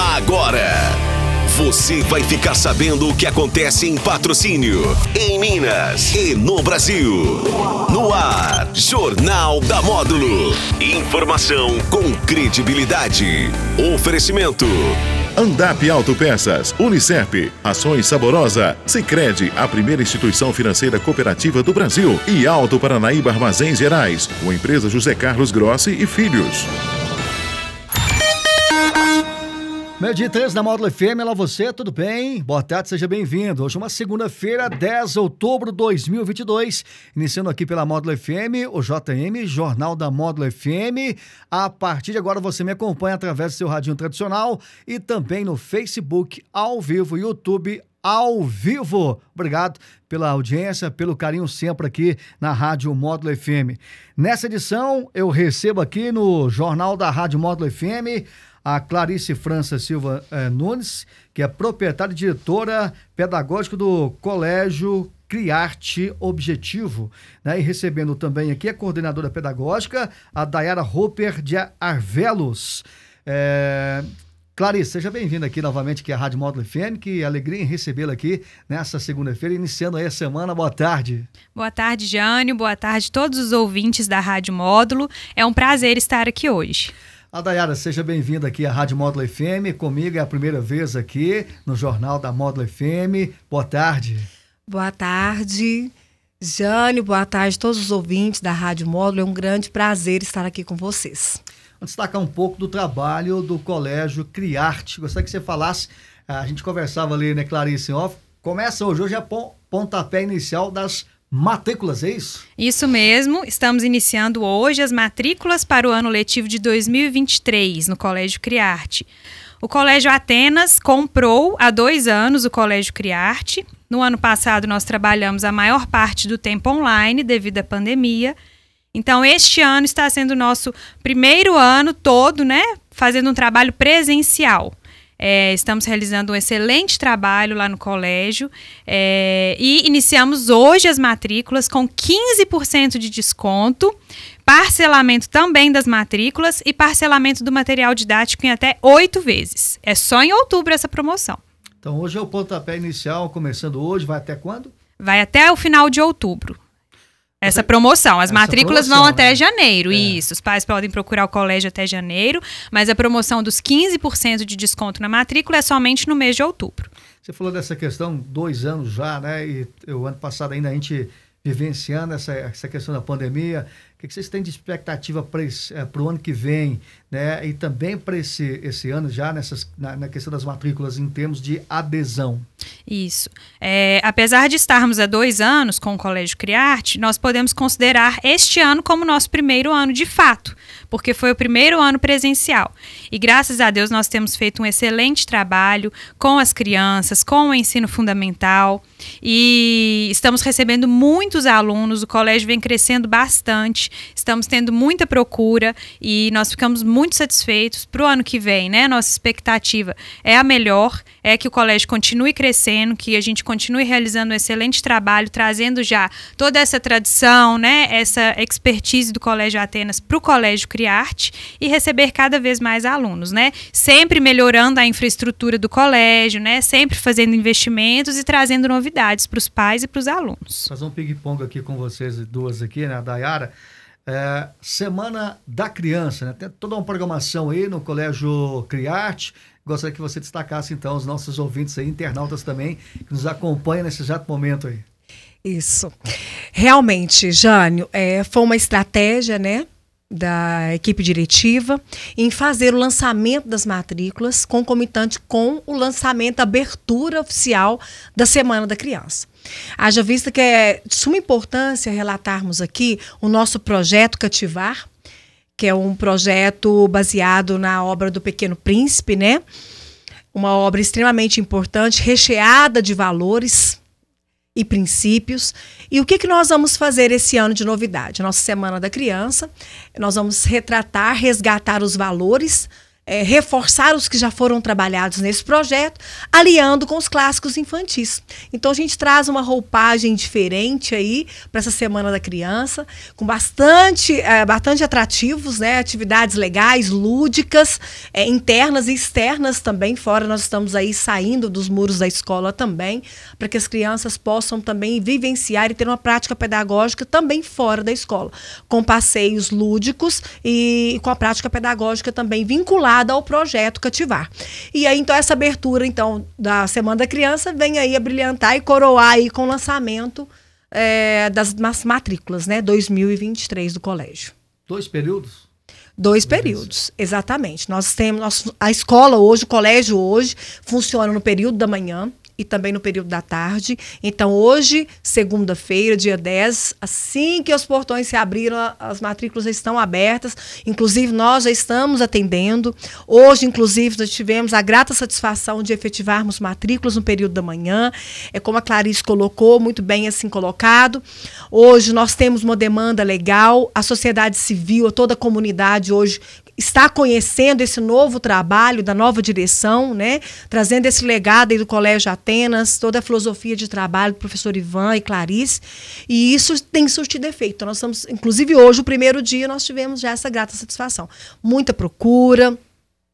Agora, você vai ficar sabendo o que acontece em patrocínio, em Minas e no Brasil. No ar, Jornal da Módulo. Informação com credibilidade. Oferecimento. Andap Autopeças, Unicep, Ações Saborosa, Sicredi, a primeira instituição financeira cooperativa do Brasil e Alto Paranaíba Armazéns Gerais, com a empresa José Carlos Grossi e Filhos. Meio dia 13 da Módulo FM, olá você, tudo bem? Boa tarde, seja bem-vindo. Hoje é uma segunda-feira, 10 de outubro de 2022, iniciando aqui pela Módulo FM, o JM, Jornal da Módulo FM. A partir de agora você me acompanha através do seu radinho tradicional e também no Facebook, ao vivo, YouTube, ao vivo. Obrigado pela audiência, pelo carinho sempre aqui na Rádio Módulo FM. Nessa edição, eu recebo aqui no Jornal da Rádio Módulo FM a Clarice França Silva eh, Nunes, que é proprietária e diretora pedagógica do Colégio Criarte Objetivo, né? E recebendo também aqui a coordenadora pedagógica, a Dayara Roper de Arvelos. É... Clarice, seja bem-vinda aqui novamente aqui à Rádio Módulo FM, que alegria em recebê-la aqui nessa segunda-feira, iniciando aí a semana. Boa tarde. Boa tarde, Jânio. Boa tarde a todos os ouvintes da Rádio Módulo. É um prazer estar aqui hoje. A Dayara, seja bem-vinda aqui à Rádio Módulo FM. Comigo é a primeira vez aqui no Jornal da Módulo FM. Boa tarde. Boa tarde, Jânio. Boa tarde a todos os ouvintes da Rádio Módulo. É um grande prazer estar aqui com vocês. Vamos destacar um pouco do trabalho do Colégio Criarte. Gostaria que você falasse, a gente conversava ali, né, Clarice, off. Começa hoje, hoje é pontapé inicial das matrículas, é isso? Isso mesmo. Estamos iniciando hoje as matrículas para o ano letivo de 2023 no Colégio Criarte. O Colégio Atenas comprou há dois anos o Colégio Criarte. No ano passado, nós trabalhamos a maior parte do tempo online devido à pandemia. Então, este ano está sendo o nosso primeiro ano todo, né? Fazendo um trabalho presencial. É, estamos realizando um excelente trabalho lá no colégio é, e iniciamos hoje as matrículas com 15% de desconto, parcelamento também das matrículas e parcelamento do material didático em até oito vezes. É só em outubro essa promoção. Então hoje é o pontapé inicial, começando hoje, vai até quando? Vai até o final de outubro. Essa promoção. As Essa matrículas promoção, vão até né? janeiro. É. Isso. Os pais podem procurar o colégio até janeiro, mas a promoção dos 15% de desconto na matrícula é somente no mês de outubro. Você falou dessa questão, dois anos já, né? E o ano passado ainda a gente vivenciando essa, essa questão da pandemia. O que vocês têm de expectativa para é, o ano que vem, né? E também para esse, esse ano já nessas, na, na, questão das matrículas em termos de adesão? Isso. É, apesar de estarmos há dois anos com o Colégio Criarte, nós podemos considerar este ano como nosso primeiro ano de fato, porque foi o primeiro ano presencial. E graças a Deus nós temos feito um excelente trabalho com as crianças, com o ensino fundamental e estamos recebendo muitos alunos, o colégio vem crescendo bastante, estamos tendo muita procura e nós ficamos muito satisfeitos para o ano que vem, né? Nossa expectativa é a melhor, é que o colégio continue crescendo, que a gente continue realizando um excelente trabalho, trazendo já toda essa tradição, né? Essa expertise do Colégio Atenas para o Colégio Criarte e receber cada vez mais alunos, né? Sempre melhorando a infraestrutura do colégio, né? Sempre fazendo investimentos e trazendo novidades para os pais e para os alunos. Fazer um ping-pong aqui com vocês duas aqui, né? A Dayara. É, Semana da Criança, né? Tem toda uma programação aí no Colégio Criarte. Gostaria que você destacasse, então, os nossos ouvintes aí, internautas também, que nos acompanham nesse exato momento aí. Isso. Realmente, Jânio, é, foi uma estratégia, né? da equipe diretiva em fazer o lançamento das matrículas concomitante com o lançamento, a abertura oficial da Semana da Criança. Haja vista que é de suma importância relatarmos aqui o nosso projeto Cativar, que é um projeto baseado na obra do Pequeno Príncipe, né? Uma obra extremamente importante, recheada de valores e princípios. E o que, que nós vamos fazer esse ano de novidade? Nossa Semana da Criança, nós vamos retratar, resgatar os valores é, reforçar os que já foram trabalhados nesse projeto, aliando com os clássicos infantis. Então a gente traz uma roupagem diferente aí para essa Semana da Criança, com bastante, é, bastante atrativos, né? Atividades legais, lúdicas, é, internas e externas também. Fora nós estamos aí saindo dos muros da escola também, para que as crianças possam também vivenciar e ter uma prática pedagógica também fora da escola, com passeios lúdicos e com a prática pedagógica também vinculada ao projeto Cativar. E aí, então, essa abertura então da Semana da Criança vem aí a brilhantar e coroar aí com o lançamento é, das matrículas, né, 2023 do colégio. Dois períodos? Dois períodos, exatamente. Nós temos nós, a escola hoje, o colégio hoje, funciona no período da manhã, e também no período da tarde. Então, hoje, segunda-feira, dia 10, assim que os portões se abriram, as matrículas estão abertas. Inclusive, nós já estamos atendendo. Hoje, inclusive, nós tivemos a grata satisfação de efetivarmos matrículas no período da manhã. É como a Clarice colocou, muito bem assim colocado. Hoje, nós temos uma demanda legal. A sociedade civil, toda a comunidade hoje está conhecendo esse novo trabalho da nova direção, né? Trazendo esse legado aí do Colégio Atenas, toda a filosofia de trabalho do professor Ivan e Clarice. E isso tem surtido efeito. Nós estamos, inclusive hoje, o primeiro dia, nós tivemos já essa grata satisfação. Muita procura,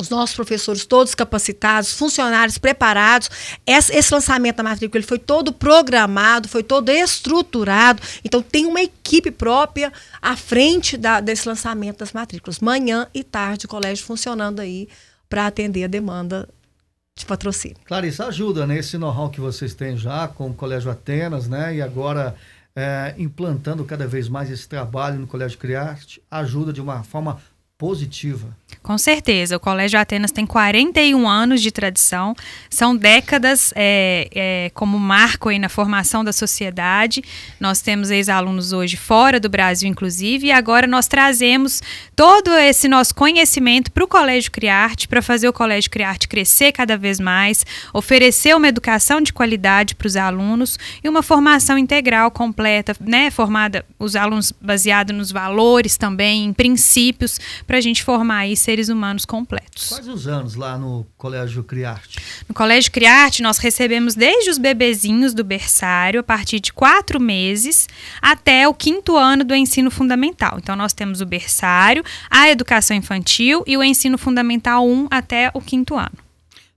os nossos professores todos capacitados, funcionários preparados. Esse, lançamento da matrícula ele foi todo programado, foi todo estruturado. Então, tem uma equipe própria à frente da, desse lançamento das matrículas. Manhã e tarde, o colégio funcionando aí para atender a demanda de patrocínio. Clarice, ajuda nesse né, know-how que vocês têm já com o Colégio Atenas, né? E agora é, implantando cada vez mais esse trabalho no Colégio Criarte, ajuda de uma forma positiva. Com certeza. O Colégio Atenas tem 41 anos de tradição, são décadas é, é, como marco aí na formação da sociedade. Nós temos ex-alunos hoje fora do Brasil, inclusive, e agora nós trazemos todo esse nosso conhecimento para o Colégio Criarte, para fazer o Colégio Criarte crescer cada vez mais, oferecer uma educação de qualidade para os alunos e uma formação integral completa, né, formada os alunos baseado nos valores também, em princípios para a gente formar aí seres humanos completos. Quais os anos lá no Colégio Criarte? No Colégio Criarte, nós recebemos desde os bebezinhos do berçário, a partir de quatro meses, até o quinto ano do ensino fundamental. Então, nós temos o berçário, a educação infantil e o ensino fundamental 1 até o quinto ano.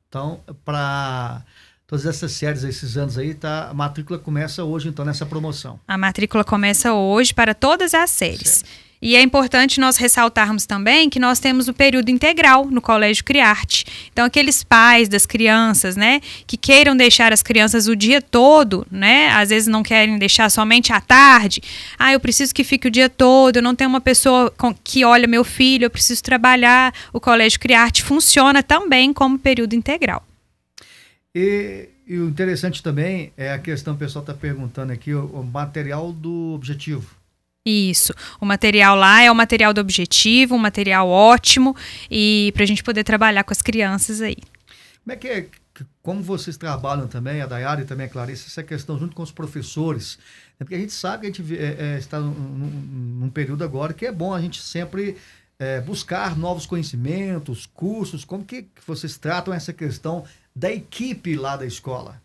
Então, para todas essas séries, esses anos aí, tá, a matrícula começa hoje, então, nessa promoção. A matrícula começa hoje para todas as séries. Certo. E é importante nós ressaltarmos também que nós temos o período integral no Colégio Criarte. Então, aqueles pais das crianças, né, que queiram deixar as crianças o dia todo, né, às vezes não querem deixar somente à tarde. Ah, eu preciso que fique o dia todo, eu não tenho uma pessoa que olha meu filho, eu preciso trabalhar. O Colégio Criarte funciona também como período integral. E, e o interessante também é a questão, o pessoal está perguntando aqui, o, o material do objetivo. Isso. O material lá é o material do objetivo, um material ótimo e para a gente poder trabalhar com as crianças aí. Como é que é? Como vocês trabalham também, a Dayara e também a Clarice, essa questão junto com os professores? É porque a gente sabe que a gente é, é, está num, num, período agora que é bom a gente sempre é, buscar novos conhecimentos, cursos. Como que vocês tratam essa questão da equipe lá da escola?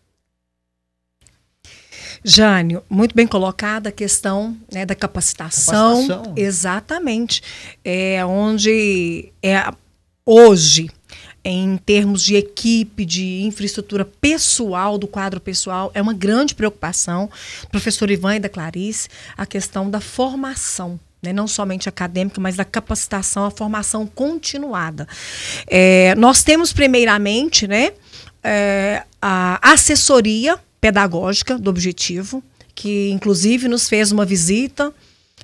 Jânio, muito bem colocada a questão né, da capacitação. capacitação. Exatamente. É onde é hoje, em termos de equipe, de infraestrutura pessoal, do quadro pessoal, é uma grande preocupação. Professor Ivan e da Clarice, a questão da formação. Né, não somente acadêmica, mas da capacitação, a formação continuada. É, nós temos, primeiramente, né, é, a assessoria pedagógica do objetivo, que inclusive nos fez uma visita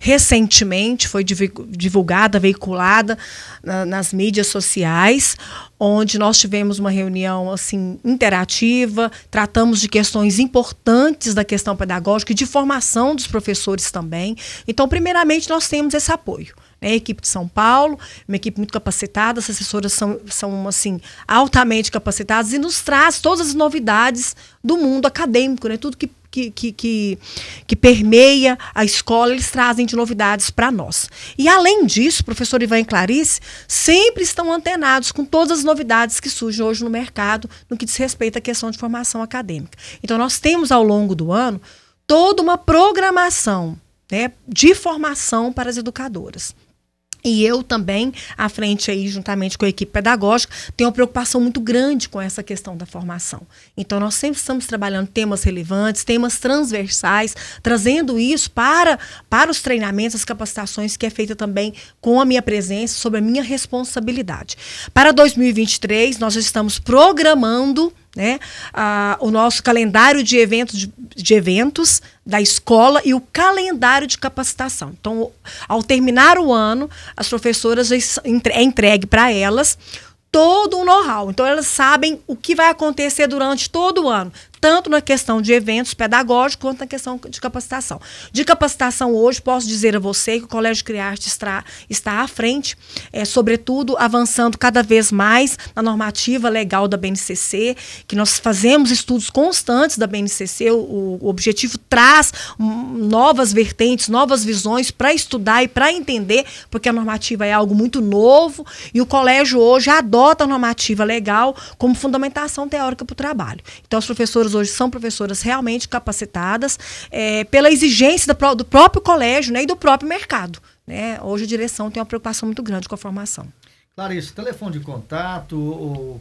recentemente, foi divulgada, veiculada na, nas mídias sociais, onde nós tivemos uma reunião assim interativa, tratamos de questões importantes da questão pedagógica e de formação dos professores também. Então, primeiramente, nós temos esse apoio né, a equipe de São Paulo, uma equipe muito capacitada, as assessoras são, são assim, altamente capacitadas e nos traz todas as novidades do mundo acadêmico, né, tudo que que, que, que, que permeia a escola, eles trazem de novidades para nós. E além disso, professor Ivan e Clarice sempre estão antenados com todas as novidades que surgem hoje no mercado no que diz respeito à questão de formação acadêmica. Então, nós temos ao longo do ano toda uma programação né, de formação para as educadoras. E eu também, à frente aí, juntamente com a equipe pedagógica, tenho uma preocupação muito grande com essa questão da formação. Então, nós sempre estamos trabalhando temas relevantes, temas transversais, trazendo isso para, para os treinamentos, as capacitações, que é feita também com a minha presença, sob a minha responsabilidade. Para 2023, nós estamos programando né, a, o nosso calendário de eventos, de, de, eventos da escola e o calendário de capacitação. Então, ao terminar o ano, as professoras é entregue para elas todo o know-how. Então, elas sabem o que vai acontecer durante todo o ano, tanto na questão de eventos pedagógicos quanto na questão de capacitação. De capacitação hoje, posso dizer a você que o Colégio Criarte está, está à frente, é, sobretudo avançando cada vez mais na normativa legal da BNCC, que nós fazemos estudos constantes da BNCC, o, o objetivo traz novas vertentes, novas visões para estudar e para entender, porque a normativa é algo muito novo e o colégio hoje adota a normativa legal como fundamentação teórica para o trabalho. Então, os hoje são professoras realmente capacitadas é, pela exigência do, do, próprio colégio né, e do próprio mercado. Né? Hoje a direção tem uma preocupação muito grande com a formação. Clarice, telefone de contato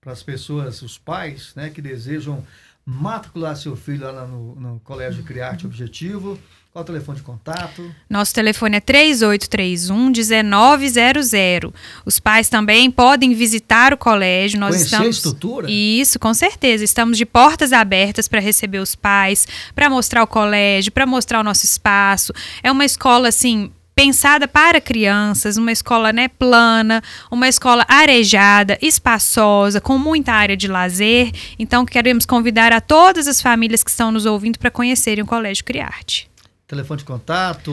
para as pessoas, os pais né, que desejam matricular seu filho lá no, no Colégio Criarte Objetivo. Qual o telefone de contato? Nosso telefone é 3831 1900. Os pais também podem visitar o colégio. Nós Conhecer estamos a estrutura? Isso, com certeza. Estamos de portas abertas para receber os pais, para mostrar o colégio, para mostrar o nosso espaço. É uma escola assim pensada para crianças, uma escola né, plana, uma escola arejada, espaçosa, com muita área de lazer. Então, queremos convidar a todas as famílias que estão nos ouvindo para conhecerem o Colégio Criarte. Telefone de contato?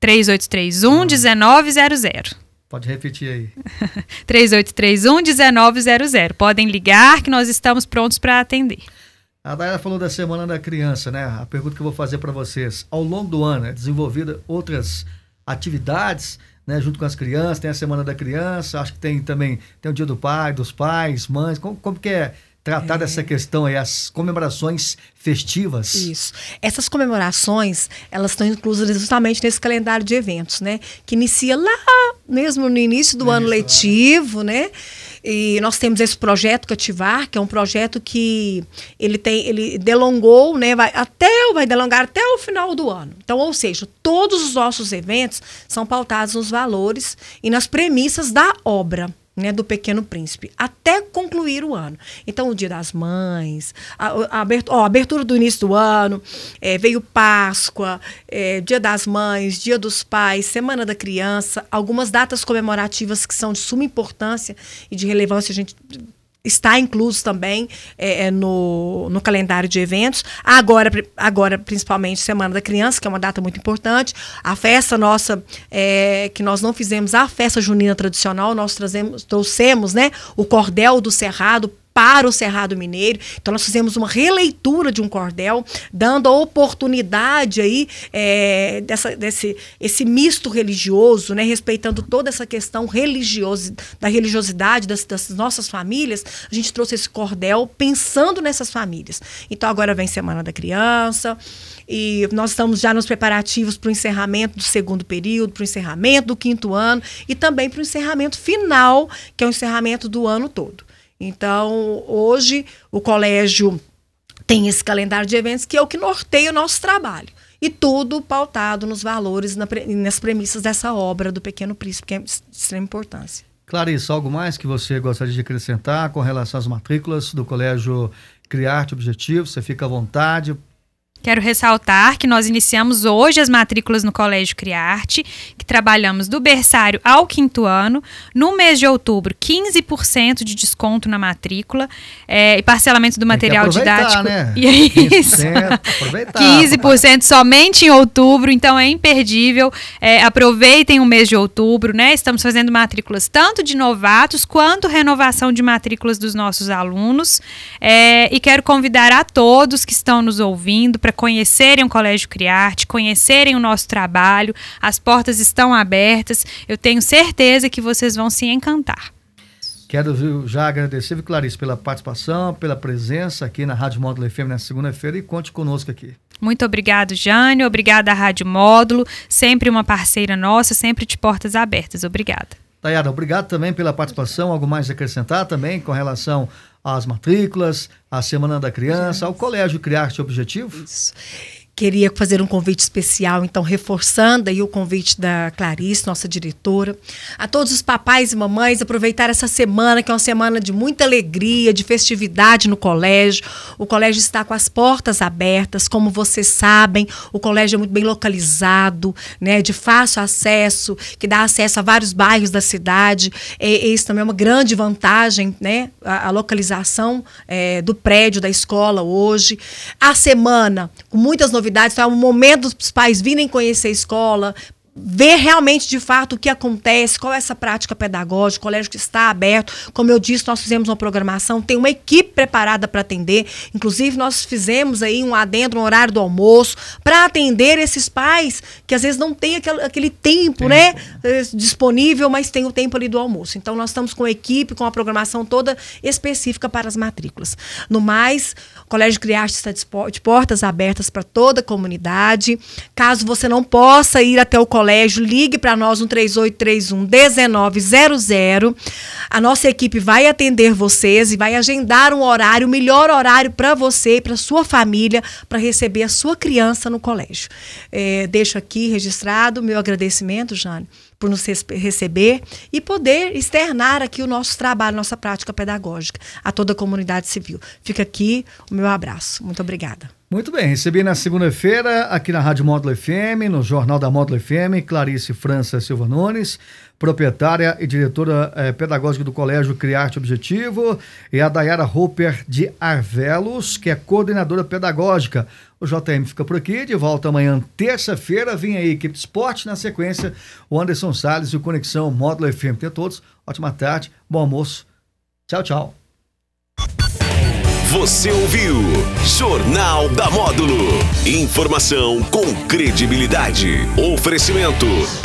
3831 1900. Pode repetir aí. 3831 1900. Podem ligar que nós estamos prontos para atender. A Dayana falou da Semana da Criança, né? A pergunta que eu vou fazer para vocês. Ao longo do ano, é desenvolvida outras atividades, né? Junto com as crianças, tem a Semana da Criança, acho que tem também tem o Dia do Pai, dos pais, mães. Como, como que é tratar é. dessa questão aí, as comemorações festivas. Isso. Essas comemorações, elas estão inclusas justamente nesse calendário de eventos, né? Que inicia lá mesmo no início do ano letivo, né? E nós temos esse projeto Cativar, que é um projeto que ele tem, ele delongou, né? Vai até vai delongar até o final do ano. Então, ou seja, todos os nossos eventos são pautados nos valores e nas premissas da obra né, do Pequeno Príncipe, até concluir o ano. Então, o Dia das Mães, a, a, abertura, ó, a abertura, do início do ano, é, veio Páscoa, é, Dia das Mães, Dia dos Pais, Semana da Criança, algumas datas comemorativas que são de suma importância e de relevância, a gente está incluso também é, é, no, no calendário de eventos. Agora, agora, principalmente, Semana da Criança, que é uma data muito importante. A festa nossa, é, que nós não fizemos, a festa junina tradicional, nós trazemos, trouxemos né, o cordel do Cerrado para o Cerrado Mineiro. Então, nós fizemos uma releitura de um cordel, dando a oportunidade aí é, dessa, desse esse misto religioso, né, respeitando toda essa questão religiosa, da religiosidade das, das nossas famílias. A gente trouxe esse cordel pensando nessas famílias. Então, agora vem Semana da Criança. E nós estamos já nos preparativos para o encerramento do segundo período, para o encerramento do quinto ano e também para o encerramento final, que é o encerramento do ano todo. Então, hoje, o colégio tem esse calendário de eventos que é o que norteia o nosso trabalho. E tudo pautado nos valores, na, nas premissas dessa obra do Pequeno Príncipe, que é de extrema importância. Clarice, algo mais que você gostaria de acrescentar com relação às matrículas do Colégio Criarte Objetivo? Você fica à vontade Quero ressaltar que nós iniciamos hoje as matrículas no Colégio Criarte, que trabalhamos do berçário ao quinto ano. No mês de outubro, 15% de desconto na matrícula é, e parcelamento do material didático. Né? E é isso. 15% somente em outubro, então é imperdível. É, aproveitem o mês de outubro, né? Estamos fazendo matrículas tanto de novatos quanto renovação de matrículas dos nossos alunos. É, e quero convidar a todos que estão nos ouvindo para para conhecerem o Colégio Criarte, conhecerem o nosso trabalho. As portas estão abertas. Eu tenho certeza que vocês vão se encantar. Quero já agradecer, viu, Clarice, pela participação, pela presença aqui na Rádio Módulo FM na segunda-feira e conte conosco aqui. Muito obrigado, Jânio. Obrigada à Rádio Módulo, sempre uma parceira nossa, sempre de portas abertas. Obrigada. Tayara, obrigado também pela participação. Algo mais a acrescentar também com relação às matrículas, à Semana da Criança, ao Colégio Criarte Objetivo? Isso queria fazer um convite especial, então reforçando aí o convite da Clarice, nossa diretora, a todos os papais e mamães aproveitar essa semana, que é uma semana de muita alegria, de festividade no colégio. O colégio está com as portas abertas, como vocês sabem, o colégio é muito bem localizado, né, de fácil acesso, que dá acesso a vários bairros da cidade. E, isso também é uma grande vantagem, né, a, a localização é, do prédio da escola hoje. A semana com muitas novidades novidades, então é o momento dos pais virem conhecer a escola, ver realmente de fato o que acontece, qual é essa prática pedagógica, o colégio que está aberto. Como eu disse, nós fizemos uma programação, tem uma equipe preparada para atender. Inclusive, nós fizemos aí um adendo no horário do almoço para atender esses pais que às vezes não têm aquele, aquele tempo, tempo, né, disponível, mas tem o tempo ali do almoço. Então, nós estamos com a equipe, com a programação toda específica para as matrículas. No mais, o Colégio Criarte está de portas abertas para toda a comunidade. Caso você não possa ir até o colégio, colégio, ligue para nós no 3831 1900. A nossa equipe vai atender vocês e vai agendar um horário, o melhor horário para você e para sua família, para receber a sua criança no colégio. É, deixo aqui registrado meu agradecimento, Jane, por nos receber e poder externar aqui o nosso trabalho, nossa prática pedagógica a toda a comunidade civil. Fica aqui o meu abraço. Muito obrigada. Muito bem, recebi na segunda-feira aqui na Rádio Módulo FM, no Jornal da Módulo FM, Clarice França Silva Nunes, proprietária e diretora eh, pedagógica do Colégio Criarte Objetivo, e a Dayara Hopper de Arvelos, que é coordenadora pedagógica. O JM fica por aqui, de volta amanhã, terça-feira, vem aí equipe de esporte, na sequência, o Anderson Salles e o Conexão Módulo FM. Tem todos, ótima tarde, bom almoço, tchau, tchau. Você ouviu Jornal da Módulo. Informação com credibilidade. Oferecimento